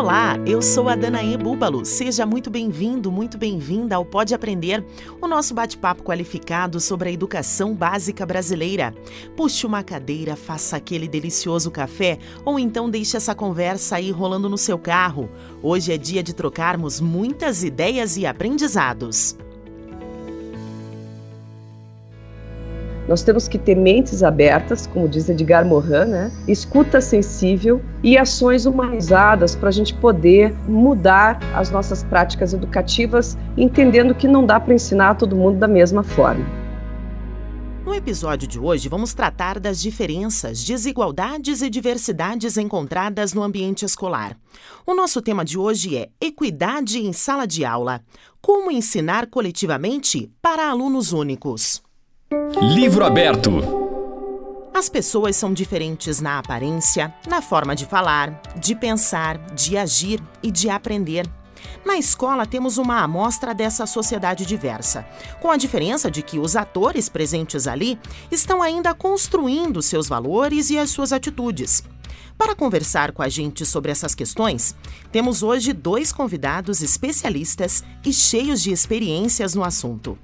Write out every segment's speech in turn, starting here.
Olá, eu sou a Danaê Búbalo. Seja muito bem-vindo, muito bem-vinda ao Pode Aprender, o nosso bate-papo qualificado sobre a educação básica brasileira. Puxe uma cadeira, faça aquele delicioso café ou então deixe essa conversa aí rolando no seu carro. Hoje é dia de trocarmos muitas ideias e aprendizados. Nós temos que ter mentes abertas, como diz Edgar Morin, né? escuta sensível e ações humanizadas para a gente poder mudar as nossas práticas educativas, entendendo que não dá para ensinar todo mundo da mesma forma. No episódio de hoje, vamos tratar das diferenças, desigualdades e diversidades encontradas no ambiente escolar. O nosso tema de hoje é Equidade em Sala de Aula: Como ensinar coletivamente para alunos únicos. Livro aberto. As pessoas são diferentes na aparência, na forma de falar, de pensar, de agir e de aprender. Na escola temos uma amostra dessa sociedade diversa, com a diferença de que os atores presentes ali estão ainda construindo seus valores e as suas atitudes. Para conversar com a gente sobre essas questões, temos hoje dois convidados especialistas e cheios de experiências no assunto.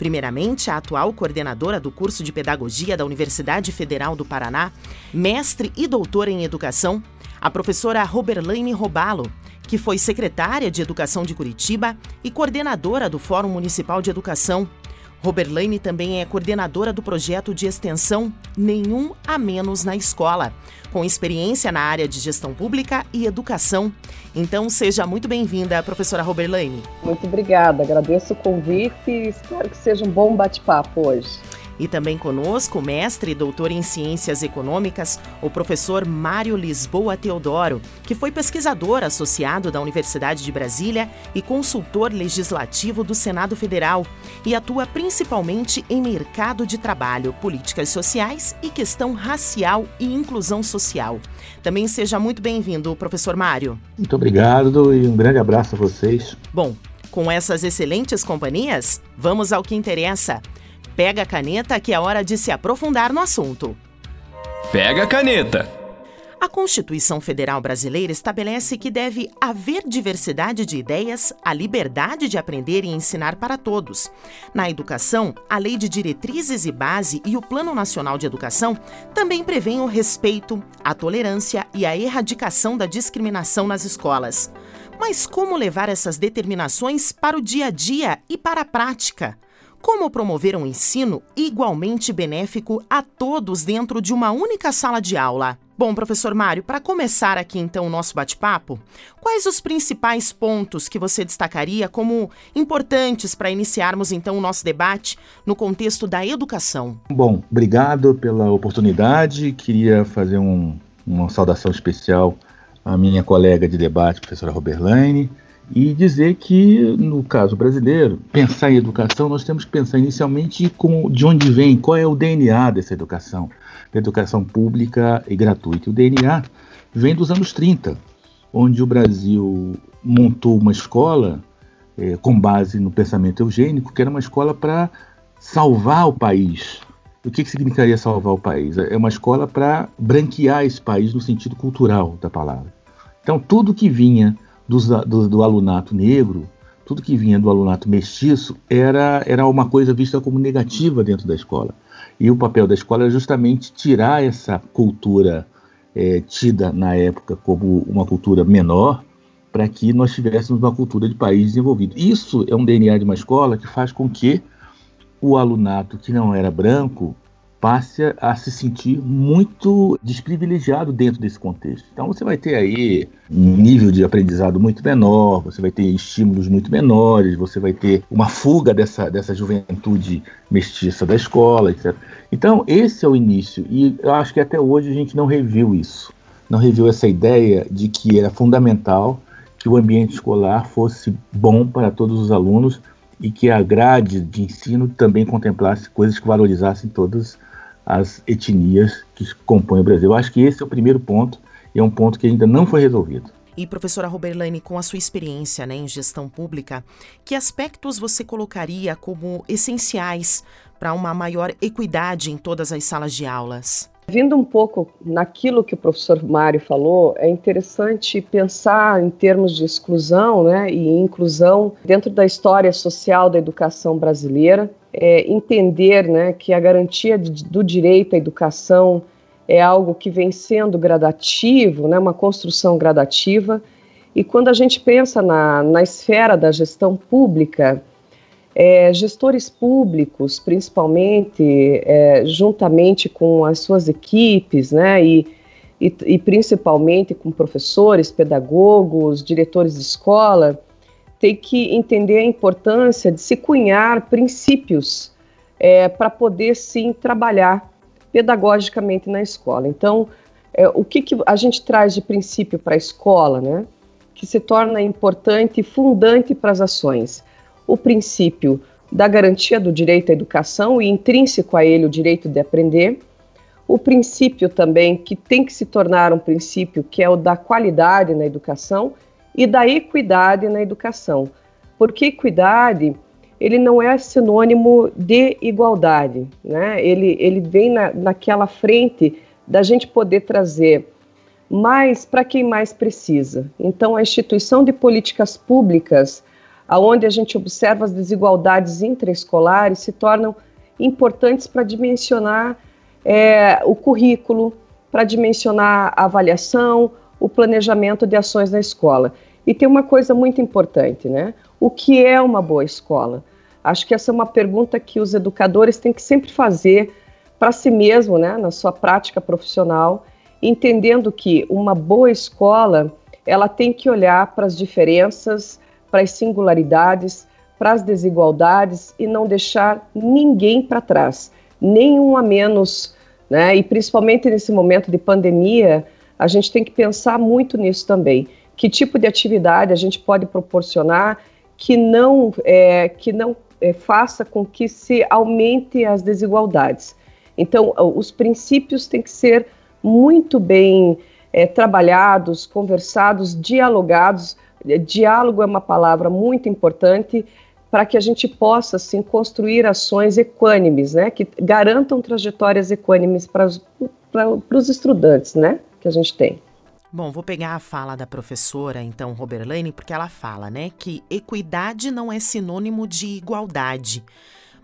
Primeiramente, a atual coordenadora do curso de Pedagogia da Universidade Federal do Paraná, mestre e doutora em Educação, a professora Roberlaine Robalo, que foi secretária de Educação de Curitiba e coordenadora do Fórum Municipal de Educação, Roberlaine também é coordenadora do projeto de extensão Nenhum a Menos na Escola, com experiência na área de gestão pública e educação. Então, seja muito bem-vinda, professora Roberlaine. Muito obrigada, agradeço o convite e espero que seja um bom bate-papo hoje. E também conosco, mestre e doutor em Ciências Econômicas, o professor Mário Lisboa Teodoro, que foi pesquisador associado da Universidade de Brasília e consultor legislativo do Senado Federal, e atua principalmente em mercado de trabalho, políticas sociais e questão racial e inclusão social. Também seja muito bem-vindo, professor Mário. Muito obrigado e um grande abraço a vocês. Bom, com essas excelentes companhias, vamos ao que interessa. Pega a caneta que é hora de se aprofundar no assunto. Pega a caneta! A Constituição Federal Brasileira estabelece que deve haver diversidade de ideias, a liberdade de aprender e ensinar para todos. Na educação, a Lei de Diretrizes e Base e o Plano Nacional de Educação também prevêem o respeito, a tolerância e a erradicação da discriminação nas escolas. Mas como levar essas determinações para o dia a dia e para a prática? Como promover um ensino igualmente benéfico a todos dentro de uma única sala de aula? Bom, professor Mário, para começar aqui então o nosso bate-papo, quais os principais pontos que você destacaria como importantes para iniciarmos então o nosso debate no contexto da educação? Bom, obrigado pela oportunidade. Queria fazer um, uma saudação especial à minha colega de debate, professora Roberlaine, e dizer que, no caso brasileiro, pensar em educação, nós temos que pensar inicialmente com, de onde vem, qual é o DNA dessa educação, da educação pública e gratuita. O DNA vem dos anos 30, onde o Brasil montou uma escola é, com base no pensamento eugênico, que era uma escola para salvar o país. O que, que significaria salvar o país? É uma escola para branquear esse país no sentido cultural da palavra. Então, tudo que vinha do, do, do, alunato negro, tudo que vinha do alunato mestiço, era, era uma coisa vista como negativa dentro da escola. E o papel da escola era justamente tirar essa cultura é, tida na época como uma cultura menor, para que nós tivéssemos uma cultura de país desenvolvido. Isso é um DNA de uma escola que faz com que o alunato que não era branco passe a se sentir muito desprivilegiado dentro desse contexto. Então você vai ter aí um nível de aprendizado muito menor, você vai ter estímulos muito menores, você vai ter uma fuga dessa, dessa juventude mestiça da escola, etc. Então esse é o início e eu acho que até hoje a gente não reviu isso, não reviu essa ideia de que era fundamental que o ambiente escolar fosse bom para todos os alunos e que a grade de ensino também contemplasse coisas que valorizassem todas as etnias que compõem o Brasil. Eu acho que esse é o primeiro ponto e é um ponto que ainda não foi resolvido. E professora Roberlane, com a sua experiência né, em gestão pública, que aspectos você colocaria como essenciais para uma maior equidade em todas as salas de aulas? Vindo um pouco naquilo que o professor Mário falou, é interessante pensar em termos de exclusão né, e inclusão dentro da história social da educação brasileira, é, entender né, que a garantia de, do direito à educação é algo que vem sendo gradativo, né, uma construção gradativa, e quando a gente pensa na, na esfera da gestão pública, é, gestores públicos, principalmente, é, juntamente com as suas equipes, né, e, e, e, principalmente com professores, pedagogos, diretores de escola, tem que entender a importância de se cunhar princípios é, para poder, sim, trabalhar pedagogicamente na escola. Então, é, o que, que a gente traz de princípio para a escola, né, que se torna importante e fundante para as ações? O princípio da garantia do direito à educação e intrínseco a ele o direito de aprender, o princípio também que tem que se tornar um princípio que é o da qualidade na educação e da equidade na educação. Porque equidade, ele não é sinônimo de igualdade, né? Ele, ele vem na, naquela frente da gente poder trazer mais para quem mais precisa. Então, a instituição de políticas públicas aonde a gente observa as desigualdades intraescolares se tornam importantes para dimensionar é, o currículo, para dimensionar a avaliação, o planejamento de ações na escola. E tem uma coisa muito importante, né? O que é uma boa escola? Acho que essa é uma pergunta que os educadores têm que sempre fazer para si mesmo, né, na sua prática profissional, entendendo que uma boa escola ela tem que olhar para as diferenças para as singularidades, para as desigualdades e não deixar ninguém para trás, nenhum a menos, né? E principalmente nesse momento de pandemia, a gente tem que pensar muito nisso também. Que tipo de atividade a gente pode proporcionar que não, é, que não é, faça com que se aumente as desigualdades. Então, os princípios têm que ser muito bem é, trabalhados, conversados, dialogados, diálogo é uma palavra muito importante para que a gente possa assim construir ações equânimes, né, que garantam trajetórias equânimes para os estudantes, né, que a gente tem. Bom, vou pegar a fala da professora, então, Roberlane, porque ela fala, né, que equidade não é sinônimo de igualdade.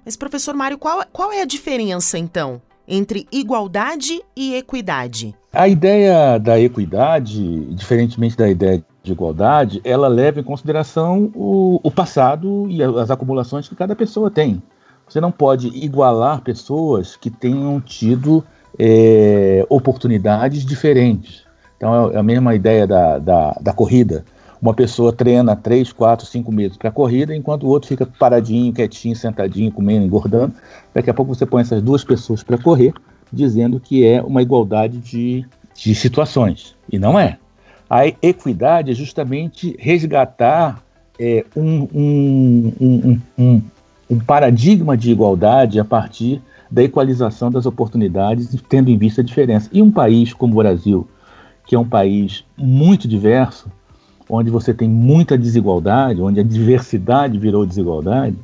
Mas, professor Mário, qual, qual é a diferença, então, entre igualdade e equidade? A ideia da equidade, diferentemente da ideia de igualdade, ela leva em consideração o, o passado e as acumulações que cada pessoa tem. Você não pode igualar pessoas que tenham tido é, oportunidades diferentes. Então é a mesma ideia da, da, da corrida. Uma pessoa treina 3, 4, 5 meses para a corrida, enquanto o outro fica paradinho, quietinho, sentadinho, comendo, engordando. Daqui a pouco você põe essas duas pessoas para correr, dizendo que é uma igualdade de, de situações. E não é. A equidade é justamente resgatar é, um, um, um, um, paradigma de igualdade a partir da equalização das oportunidades, tendo em vista a diferença. E um país como o Brasil, que é um país muito diverso, onde você tem muita desigualdade, onde a diversidade virou desigualdade,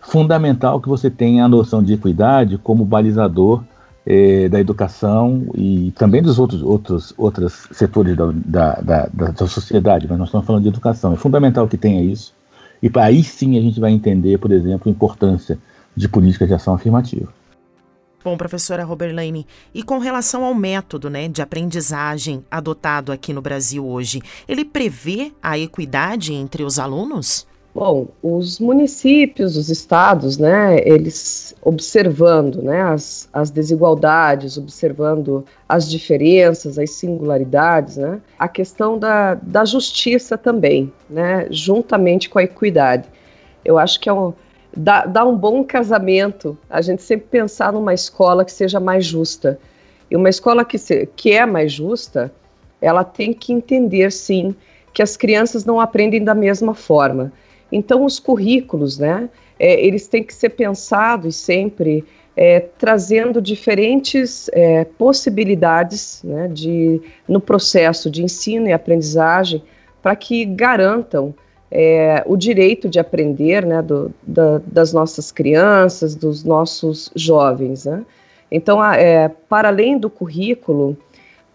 fundamental que você tenha a noção de equidade como balizador eh, da educação e também dos outros, outros, outros setores da, da, da, da, sociedade, mas nós estamos falando de educação. É fundamental que tenha isso. E aí sim a gente vai entender, por exemplo, a importância de políticas de ação afirmativa. Bom, professora Roberlaine, e com relação ao método né, de aprendizagem adotado aqui no Brasil hoje, ele prevê a equidade entre os alunos? Bom, os municípios, os estados, né, eles observando né, as, as desigualdades, observando as diferenças, as singularidades, né, a questão da, da justiça também, né, juntamente com a equidade. Eu acho que é um, dá, dá um bom casamento a gente sempre pensar numa escola que seja mais justa. E uma escola que, se, que é mais justa, ela tem que entender, sim, que as crianças não aprendem da mesma forma então, os currículos, né, é, eles têm que ser pensados sempre é, trazendo diferentes é, possibilidades né, de, no processo de ensino e aprendizagem para que garantam é, o direito de aprender né, do, da, das nossas crianças, dos nossos jovens. Né? Então, é, para além do currículo,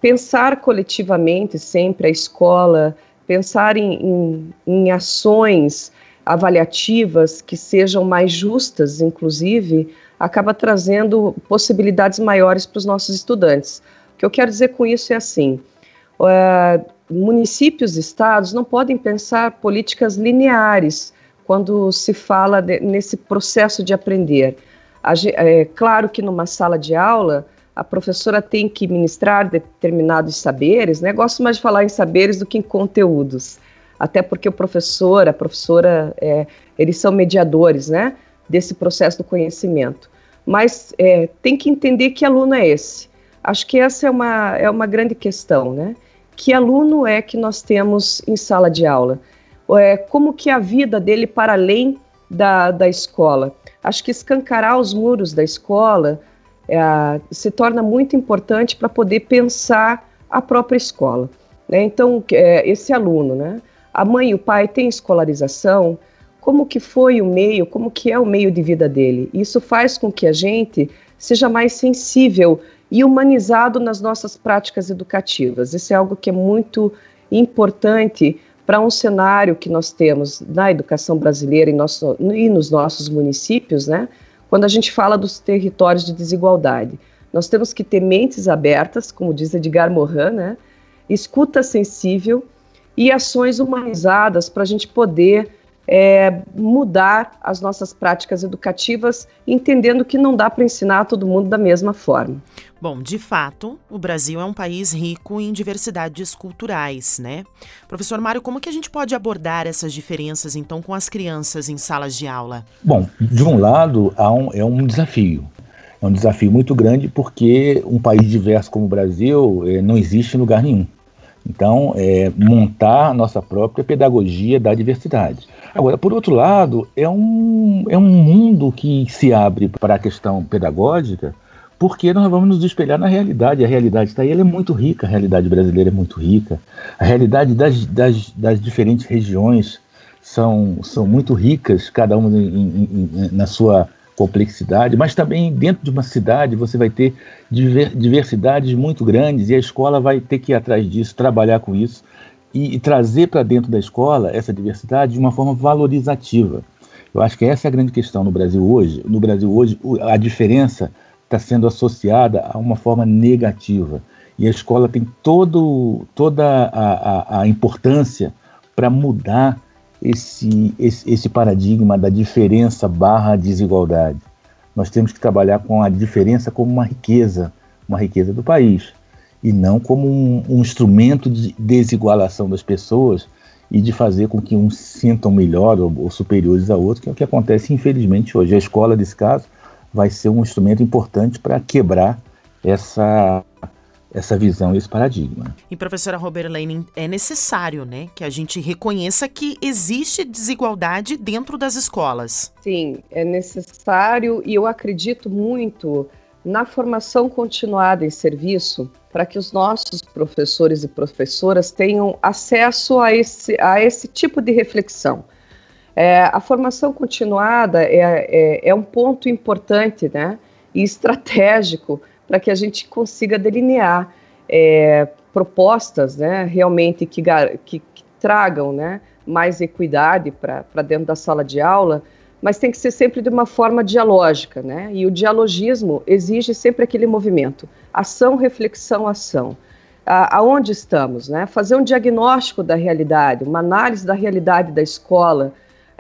pensar coletivamente sempre a escola, pensar em, em, em ações avaliativas que sejam mais justas, inclusive, acaba trazendo possibilidades maiores para os nossos estudantes. O que eu quero dizer com isso é assim: uh, municípios estados não podem pensar políticas lineares quando se fala de, nesse processo de aprender. É claro que numa sala de aula a professora tem que ministrar determinados saberes, né? Gosto mais de falar em saberes do que em conteúdos, até porque o professor, a professora, é, eles são mediadores, né? Desse processo do conhecimento. Mas é, tem que entender que aluno é esse. Acho que essa é uma, é uma grande questão, né? Que aluno é que nós temos em sala de aula? É, como que é a vida dele para além da, da escola? Acho que escancarar os muros da escola é, se torna muito importante para poder pensar a própria escola. Né? Então, é, esse aluno, né? a mãe e o pai têm escolarização, como que foi o meio, como que é o meio de vida dele. Isso faz com que a gente seja mais sensível e humanizado nas nossas práticas educativas. Isso é algo que é muito importante para um cenário que nós temos na educação brasileira e, nosso, e nos nossos municípios, né? Quando a gente fala dos territórios de desigualdade, nós temos que ter mentes abertas, como diz Edgar Morin, né? Escuta sensível e ações humanizadas para a gente poder é, mudar as nossas práticas educativas, entendendo que não dá para ensinar todo mundo da mesma forma. Bom, de fato, o Brasil é um país rico em diversidades culturais, né? Professor Mário, como que a gente pode abordar essas diferenças, então, com as crianças em salas de aula? Bom, de um lado, um, é um desafio. É um desafio muito grande porque um país diverso como o Brasil é, não existe em lugar nenhum. Então, é, montar nossa própria pedagogia da diversidade. Agora, por outro lado, é um, é um mundo que se abre para a questão pedagógica, porque nós vamos nos espelhar na realidade. A realidade está aí, ela é muito rica, a realidade brasileira é muito rica. A realidade das, das, das diferentes regiões são, são muito ricas, cada uma em, em, em, na sua complexidade, mas também dentro de uma cidade você vai ter diversidades muito grandes e a escola vai ter que ir atrás disso, trabalhar com isso e, e trazer para dentro da escola essa diversidade de uma forma valorizativa. Eu acho que essa é a grande questão no Brasil hoje. No Brasil hoje, a diferença está sendo associada a uma forma negativa. E a escola tem todo, toda a, a, a importância para mudar esse, esse, esse paradigma da diferença barra desigualdade. Nós temos que trabalhar com a diferença como uma riqueza, uma riqueza do país, e não como um, um instrumento de desigualação das pessoas e de fazer com que uns sintam melhor ou, ou superiores a outros, que é o que acontece infelizmente hoje. A escola, nesse caso, vai ser um instrumento importante para quebrar essa essa visão, esse paradigma. E professora Robert Lenin, é necessário, né, que a gente reconheça que existe desigualdade dentro das escolas. Sim, é necessário e eu acredito muito na formação continuada em serviço para que os nossos professores e professoras tenham acesso a esse, a esse tipo de reflexão. É, a formação continuada é, é, é um ponto importante né, e estratégico para que a gente consiga delinear é, propostas né, realmente que, que, que, tragam né, mais equidade para dentro da sala de aula, mas tem que ser sempre de uma forma dialógica, né? E o dialogismo exige sempre aquele movimento, ação, reflexão, ação. Aonde estamos, né? Fazer um diagnóstico da realidade, uma análise da realidade da escola.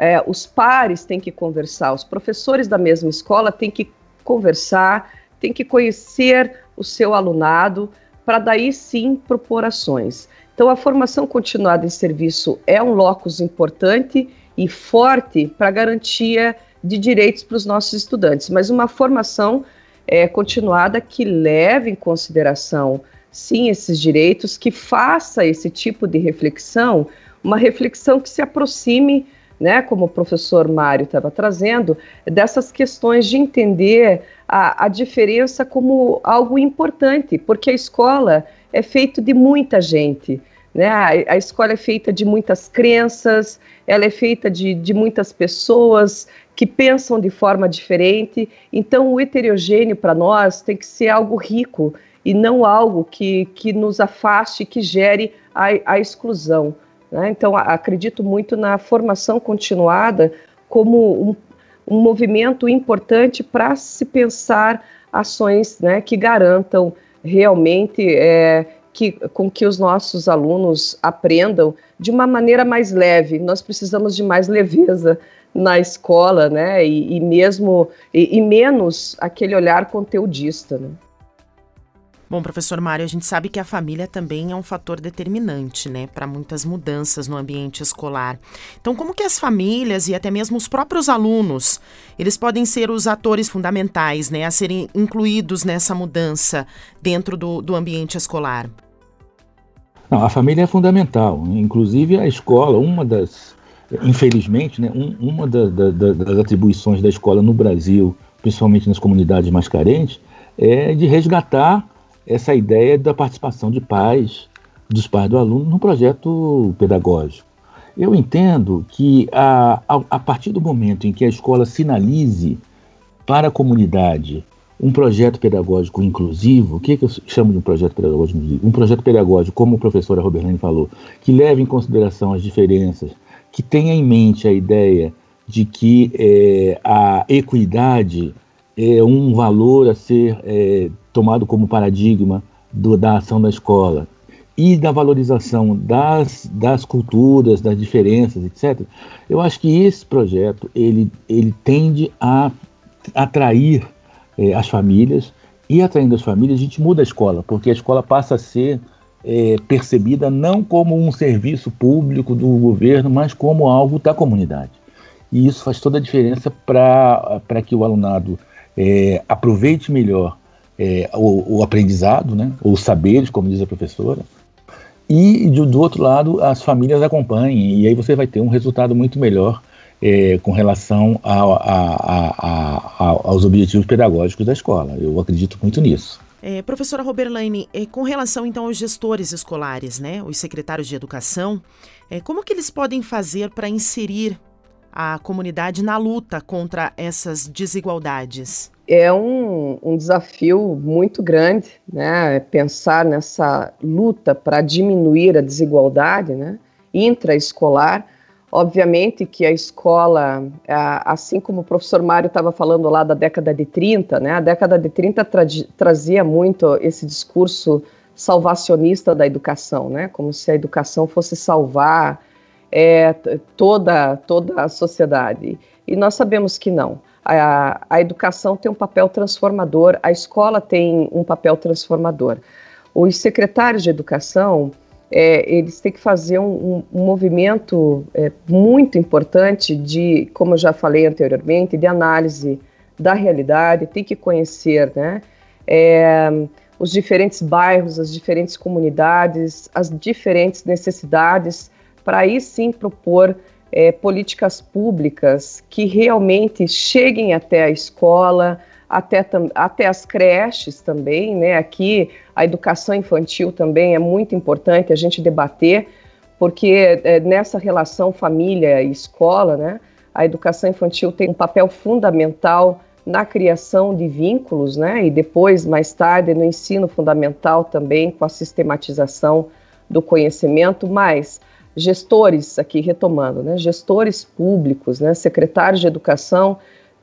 É, os pares têm que conversar, os professores da mesma escola têm que conversar, tem que conhecer o seu alunado para daí sim propor ações. Então, a formação continuada em serviço é um locus importante e forte para garantia de direitos para os nossos estudantes, mas uma formação é, continuada que leve em consideração, sim, esses direitos, que faça esse tipo de reflexão, uma reflexão que se aproxime né, como o professor Mário estava trazendo, dessas questões de entender a, a diferença como algo importante, porque a escola é feita de muita gente. Né? A, a, escola é feita de muitas crenças, ela é feita de, de muitas pessoas que pensam de forma diferente. Então, o heterogêneo para nós tem que ser algo rico e não algo que, que nos afaste, que gere a, a exclusão. Né? Então, acredito muito na formação continuada como um, um movimento importante para se pensar ações né, que garantam realmente é, que, com que os nossos alunos aprendam de uma maneira mais leve. Nós precisamos de mais leveza na escola, né? E, e mesmo e, e, menos aquele olhar conteudista. Né? Bom, professor Mário, a gente sabe que a família também é um fator determinante, né, para muitas mudanças no ambiente escolar. Então, como que as famílias e até mesmo os próprios alunos, eles podem ser os atores fundamentais, né, a serem incluídos nessa mudança dentro do, do ambiente escolar? Não, a família é fundamental. Inclusive a escola, uma das, infelizmente, né, um, uma da, da, das atribuições da escola no Brasil, principalmente nas comunidades mais carentes, é de resgatar essa ideia da participação de pais, dos pais do aluno, no projeto pedagógico. Eu entendo que a, a, a partir do momento em que a escola sinalize para a comunidade um projeto pedagógico inclusivo, o que, que eu chamo de um projeto pedagógico inclusivo? Um projeto pedagógico, como a professora Roberlane falou, que leve em consideração as diferenças, que tenha em mente a ideia de que é, a equidade é um valor a ser é, tomado como paradigma do, da ação da escola e da valorização das, das culturas, das diferenças, etc., eu acho que esse projeto ele, ele tende a atrair é, as famílias e atraindo as famílias a gente muda a escola, porque a escola passa a ser é, percebida não como um serviço público do governo, mas como algo da comunidade. E isso faz toda a diferença para que o alunado é, aproveite melhor é, o, o, aprendizado, né, os saberes, como diz a professora, e do, do, outro lado as famílias acompanhem, e aí você vai ter um resultado muito melhor é, com relação a, a, a, aos objetivos pedagógicos da escola. Eu acredito muito nisso. É, professora Roberlaine, é, com relação então aos gestores escolares, né, os secretários de educação, é, como que eles podem fazer para inserir a comunidade na luta contra essas desigualdades? É um, um desafio muito grande, né? Pensar nessa luta para diminuir a desigualdade, né? Intraescolar. Obviamente que a escola, assim como o professor Mário estava falando lá da década de 30, né? A década de 30 tra trazia muito esse discurso salvacionista da educação, né? Como se a educação fosse salvar é, toda, toda a sociedade. E nós sabemos que não. A, a educação tem um papel transformador, a escola tem um papel transformador. Os secretários de educação, é, eles têm que fazer um, um, movimento é, muito importante de, como eu já falei anteriormente, de análise da realidade, tem que conhecer né, é, os diferentes bairros, as diferentes comunidades, as diferentes necessidades para aí sim propor é, políticas públicas que realmente cheguem até a escola, até, até as creches também, né? Aqui a educação infantil também é muito importante a gente debater, porque é, nessa relação família e escola, né? A educação infantil tem um papel fundamental na criação de vínculos, né? E depois, mais tarde, no ensino fundamental também, com a sistematização do conhecimento, mas gestores, aqui retomando, né, gestores públicos, né, secretários de educação,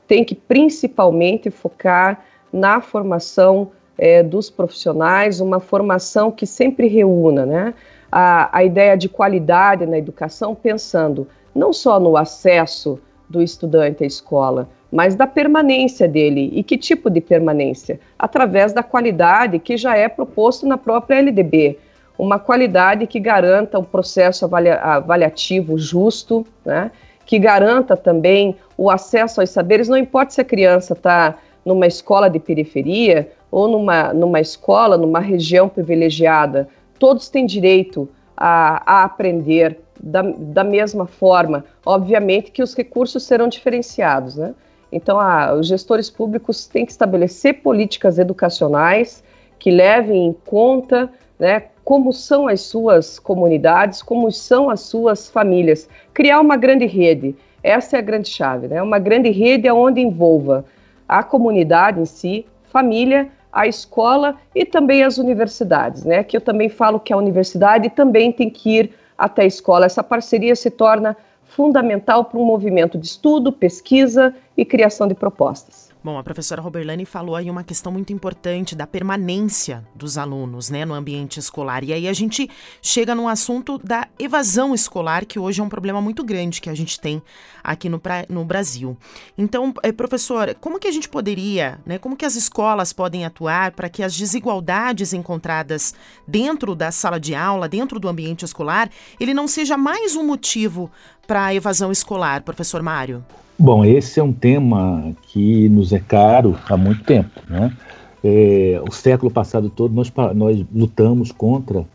tem que principalmente focar na formação é, dos profissionais, uma formação que sempre reúna né, a, a ideia de qualidade na educação, pensando não só no acesso do estudante à escola, mas da permanência dele. E que tipo de permanência? Através da qualidade que já é proposto na própria LDB uma qualidade que garanta um processo avalia avaliativo justo, né? que garanta também o acesso aos saberes, não importa se a criança está numa escola de periferia ou numa, numa escola, numa região privilegiada, todos têm direito a, a aprender da, da mesma forma. Obviamente que os recursos serão diferenciados, né? Então, ah, os gestores públicos têm que estabelecer políticas educacionais que levem em conta né, como são as suas comunidades, como são as suas famílias. Criar uma grande rede, essa é a grande chave, né? uma grande rede onde envolva a comunidade em si, família, a escola e também as universidades, né? Que eu também falo que a universidade também tem que ir até a escola. Essa parceria se torna fundamental para um movimento de estudo, pesquisa e criação de propostas. Bom, a professora Roberlani falou aí uma questão muito importante da permanência dos alunos né, no ambiente escolar. E aí a gente chega no assunto da evasão escolar, que hoje é um problema muito grande que a gente tem aqui no, no Brasil. Então, eh, professora, como que a gente poderia, né, como que as escolas podem atuar para que as desigualdades encontradas dentro da sala de aula, dentro do ambiente escolar, ele não seja mais um motivo para a evasão escolar, professor Mário? Bom, esse é um tema que nos é caro há muito tempo. Né? É, o século passado todo nós, nós lutamos contra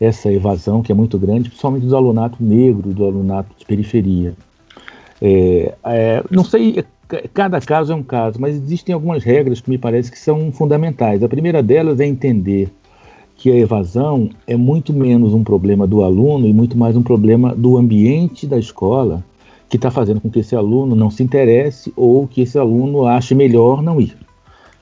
essa evasão que é muito grande, principalmente do alunato negro, do alunato de periferia. É, é, não sei, cada caso é um caso, mas existem algumas regras que me parece que são fundamentais. A primeira delas é entender que a evasão é muito menos um problema do aluno e muito mais um problema do ambiente da escola que está fazendo com que esse aluno não se interesse ou que esse aluno ache melhor não ir.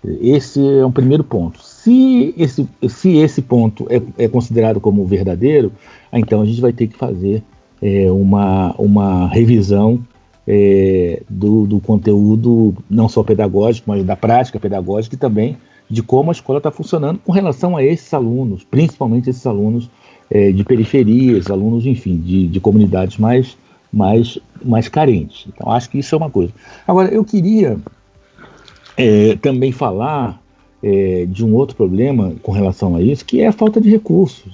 Esse é um primeiro ponto. Se esse, se esse ponto é, é considerado como verdadeiro, então a gente vai ter que fazer é, uma, uma revisão é, do, do conteúdo, não só pedagógico, mas da prática pedagógica e também de como a escola está funcionando com relação a esses alunos, principalmente esses alunos é, de periferias, alunos, enfim, de, de comunidades mais mais, mais carentes. Então, acho que isso é uma coisa. Agora, eu queria é, também falar é, de um outro problema com relação a isso, que é a falta de recursos.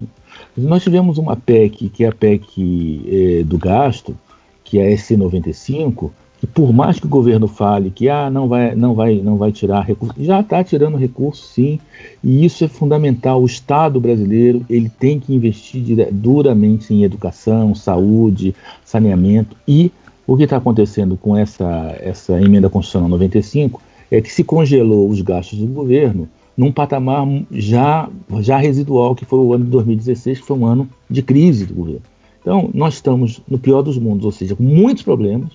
Nós tivemos uma PEC, que é a PEC é, do gasto, que é a SC95, e por mais que o governo fale que ah, não, vai, não, vai, não vai tirar recursos, já está tirando recursos sim, e isso é fundamental. O Estado brasileiro ele tem que investir duramente em educação, saúde, saneamento, e o que está acontecendo com essa, essa emenda constitucional 95 é que se congelou os gastos do governo num patamar já, já residual, que foi o ano de 2016, que foi um ano de crise do governo. Então, nós estamos no pior dos mundos, ou seja, com muitos problemas,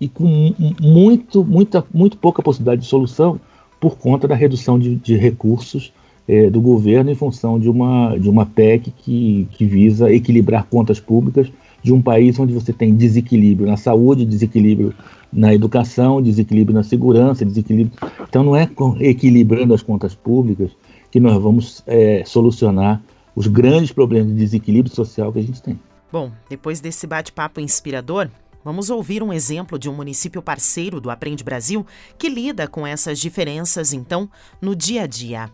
e com muito, muita, muito pouca possibilidade de solução por conta da redução de, de recursos é, do governo em função de uma, de uma PEC que, que visa equilibrar contas públicas de um país onde você tem desequilíbrio na saúde, desequilíbrio na educação, desequilíbrio na segurança, desequilíbrio. Então não é equilibrando as contas públicas que nós vamos é, solucionar os grandes problemas de desequilíbrio social que a gente tem. Bom, depois desse bate-papo inspirador, Vamos ouvir um exemplo de um município parceiro do Aprende Brasil que lida com essas diferenças, então, no dia a dia.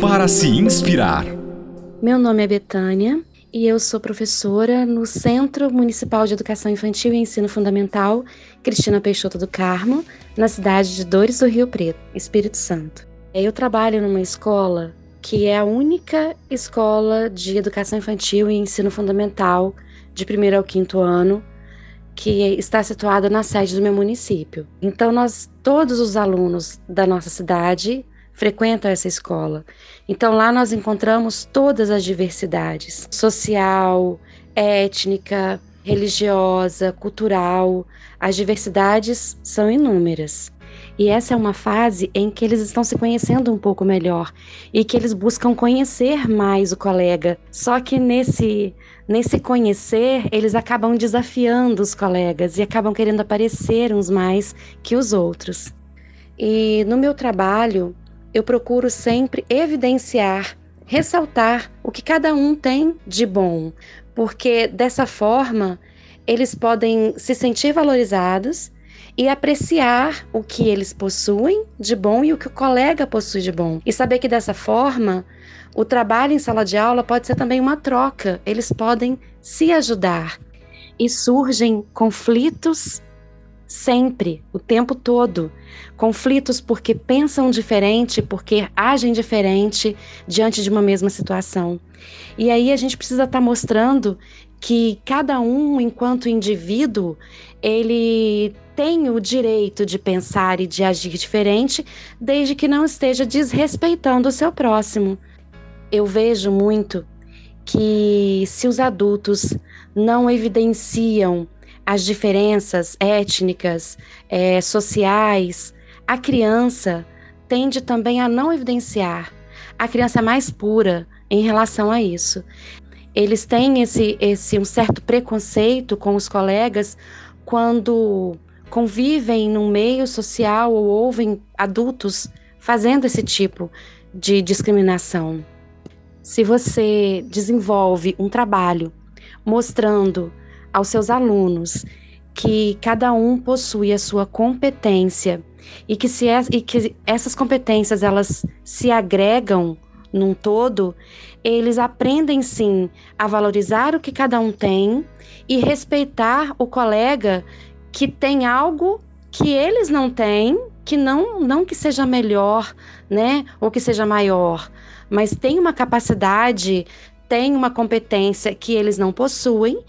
Para se inspirar. Meu nome é Betânia e eu sou professora no Centro Municipal de Educação Infantil e Ensino Fundamental Cristina Peixoto do Carmo, na cidade de Dores do Rio Preto, Espírito Santo. Eu trabalho numa escola que é a única escola de educação infantil e ensino fundamental de primeiro ao quinto ano, que está situada na sede do meu município. Então, nós, todos os alunos da nossa cidade frequentam essa escola. Então, lá nós encontramos todas as diversidades: social, étnica, religiosa, cultural. As diversidades são inúmeras. E essa é uma fase em que eles estão se conhecendo um pouco melhor e que eles buscam conhecer mais o colega. Só que nesse nesse conhecer, eles acabam desafiando os colegas e acabam querendo aparecer uns mais que os outros. E no meu trabalho, eu procuro sempre evidenciar, ressaltar o que cada um tem de bom, porque dessa forma eles podem se sentir valorizados e apreciar o que eles possuem de bom e o que o colega possui de bom. E saber que dessa forma, o trabalho em sala de aula pode ser também uma troca, eles podem se ajudar. E surgem conflitos sempre, o tempo todo. Conflitos porque pensam diferente, porque agem diferente diante de uma mesma situação. E aí a gente precisa estar tá mostrando que cada um, enquanto indivíduo, ele tem o direito de pensar e de agir diferente, desde que não esteja desrespeitando o seu próximo. Eu vejo muito que se os adultos não evidenciam as diferenças étnicas, é, sociais, a criança tende também a não evidenciar. A criança é mais pura em relação a isso. Eles têm esse, esse um certo preconceito com os colegas quando convivem num meio social ou ouvem adultos fazendo esse tipo de discriminação. Se você desenvolve um trabalho mostrando aos seus alunos que cada um possui a sua competência e que, se é, e que essas competências elas se agregam num todo, eles aprendem sim a valorizar o que cada um tem e respeitar o colega que tem algo que eles não têm, que não não que seja melhor, né, ou que seja maior, mas tem uma capacidade têm uma competência que eles não possuem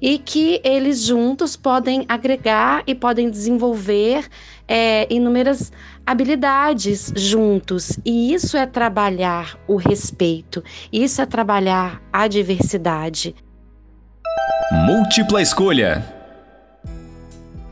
e que eles juntos podem agregar e podem desenvolver é, inúmeras habilidades juntos. E isso é trabalhar o respeito, isso é trabalhar a diversidade. Múltipla escolha.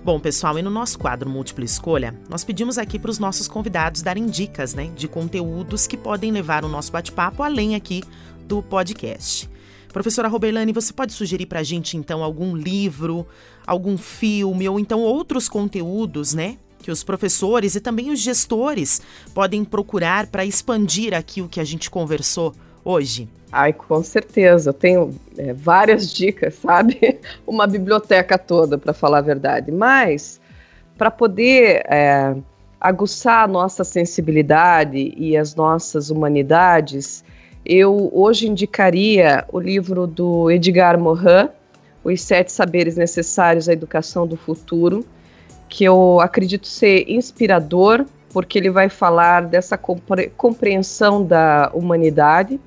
Bom, pessoal, e no nosso quadro Múltipla Escolha, nós pedimos aqui para os nossos convidados darem dicas né, de conteúdos que podem levar o nosso bate-papo além aqui do podcast. Professora Roberlane, você pode sugerir para a gente então algum livro, algum filme ou então outros conteúdos, né? Que os professores e também os gestores podem procurar para expandir aqui o que a gente conversou hoje? Ai, com certeza. Eu tenho é, várias dicas, sabe? Uma biblioteca toda, para falar a verdade. Mas, para poder é, aguçar a nossa sensibilidade e as nossas humanidades, eu hoje indicaria o livro do Edgar Morin, Os Sete Saberes Necessários à Educação do Futuro, que eu acredito ser inspirador, porque ele vai falar dessa compre compreensão da humanidade.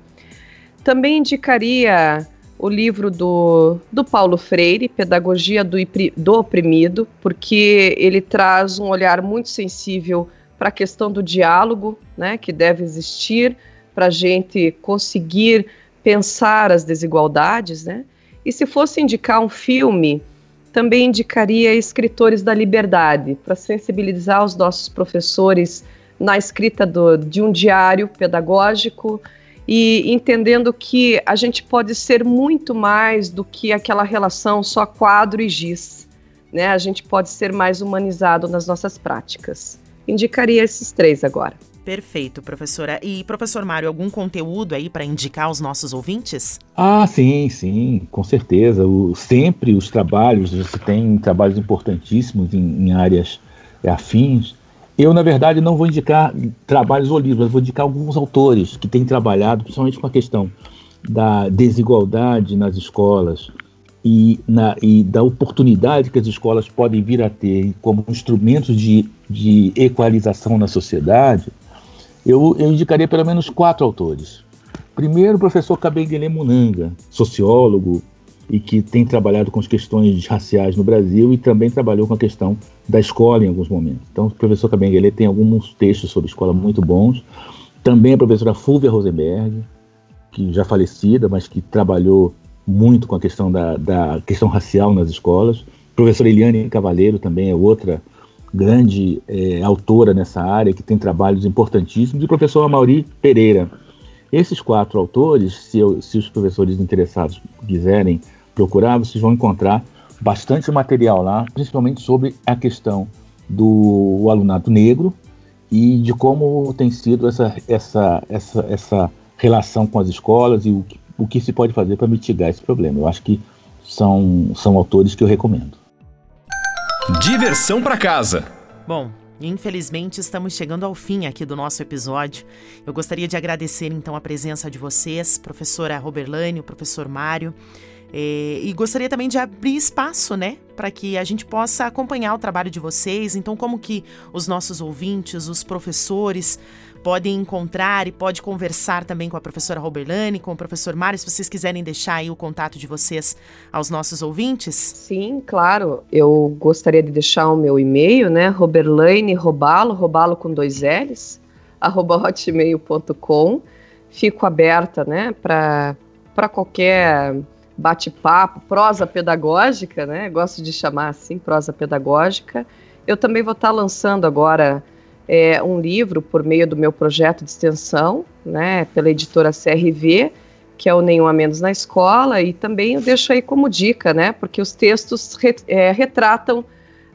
Também indicaria o livro do, do Paulo Freire, Pedagogia do, do Oprimido, porque ele traz um olhar muito sensível para a questão do diálogo, né, que deve existir, para a gente conseguir pensar as desigualdades, né? E se fosse indicar um filme, também indicaria Escritores da Liberdade, para sensibilizar os nossos professores na escrita do, de um diário pedagógico e entendendo que a gente pode ser muito mais do que aquela relação só quadro e giz. Né? A gente pode ser mais humanizado nas nossas práticas. Indicaria esses três agora. Perfeito, professora. E, professor Mário, algum conteúdo aí para indicar aos nossos ouvintes? Ah, sim, sim, com certeza. O, sempre os trabalhos, você tem trabalhos importantíssimos em, em áreas é, afins. Eu, na verdade, não vou indicar trabalhos ou livros, eu vou indicar alguns autores que têm trabalhado, principalmente com a questão da desigualdade nas escolas e, na, e da oportunidade que as escolas podem vir a ter como instrumentos de, de equalização na sociedade eu, eu indicaria pelo menos quatro autores. Primeiro, o professor Kabengele Munanga, sociólogo e que tem trabalhado com as questões raciais no Brasil e também trabalhou com a questão da escola em alguns momentos. Então, o professor Kabengele tem alguns textos sobre escola muito bons. Também a professora Fúvia Rosenberg, que já falecida, mas que trabalhou muito com a questão da, da questão racial nas escolas. A professora Eliane Cavaleiro também é outra grande é, autora nessa área, que tem trabalhos importantíssimos, e o professor Amaury Pereira. Esses quatro autores, se, eu, se os professores interessados quiserem procurar, vocês vão encontrar bastante material lá, principalmente sobre a questão do alunato negro e de como tem sido essa, essa, essa, essa relação com as escolas e o que, o que se pode fazer para mitigar esse problema. Eu acho que são, são autores que eu recomendo. Diversão para casa. Bom, Infelizmente, estamos chegando ao fim aqui do nosso episódio. Eu gostaria de agradecer então a presença de vocês, professora Roberlane, o professor Mário. É, e gostaria também de abrir espaço, né, para que a gente possa acompanhar o trabalho de vocês. Então, como que os nossos ouvintes, os professores podem encontrar e pode conversar também com a professora Roberlane, com o professor Mário, se vocês quiserem deixar aí o contato de vocês aos nossos ouvintes. Sim, claro. Eu gostaria de deixar o meu e-mail, né? Roberlane Robalo, Robalo com dois L's, arroba hotmail.com. Fico aberta, né, para qualquer bate-papo, prosa pedagógica, né? Gosto de chamar assim, prosa pedagógica. Eu também vou estar lançando agora é, um livro por meio do meu projeto de extensão, né, pela editora CRV, que é o Nenhum a Menos na Escola, e também eu deixo aí como dica, né, porque os textos re, é, retratam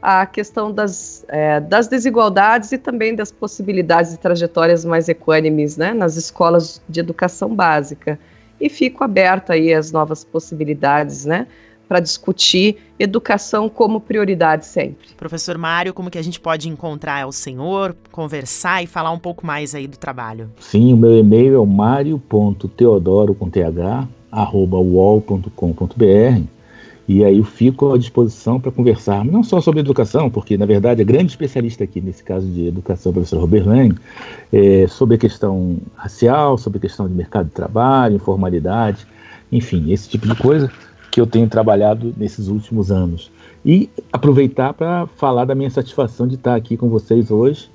a questão das, é, das desigualdades e também das possibilidades de trajetórias mais equânimes né, nas escolas de educação básica. E fico aberta aí às novas possibilidades, né? Para discutir educação como prioridade sempre. Professor Mário, como que a gente pode encontrar o senhor, conversar e falar um pouco mais aí do trabalho? Sim, o meu e-mail é o mario.teodoro com th, arroba uol.com.br e aí eu fico à disposição para conversar, não só sobre educação, porque na verdade a grande especialista aqui nesse caso de educação, a professora Robert Lang, é sobre a questão racial, sobre a questão de mercado de trabalho, informalidade, enfim, esse tipo de coisa que eu tenho trabalhado nesses últimos anos. E aproveitar para falar da minha satisfação de estar aqui com vocês hoje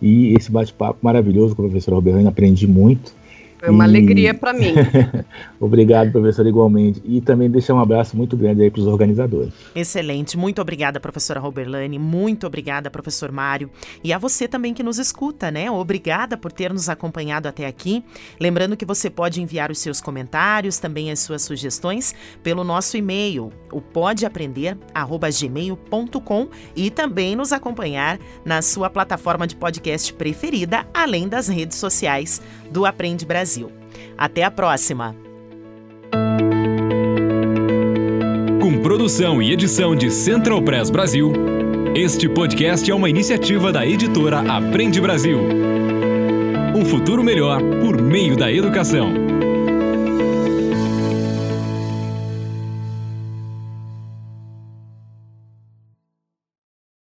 e esse bate-papo maravilhoso com a professora Roberlane, aprendi muito. Foi uma e... alegria para mim. Obrigado, professora, igualmente. E também deixar um abraço muito grande aí para os organizadores. Excelente. Muito obrigada, professora Roberlane. Muito obrigada, professor Mário. E a você também que nos escuta, né? Obrigada por ter nos acompanhado até aqui. Lembrando que você pode enviar os seus comentários, também as suas sugestões, pelo nosso e-mail, o podeaprender.gmail.com e também nos acompanhar na sua plataforma de podcast preferida, além das redes sociais do Aprende Brasil. Até a próxima! Com produção e edição de Central Press Brasil, este podcast é uma iniciativa da editora Aprende Brasil. Um futuro melhor por meio da educação.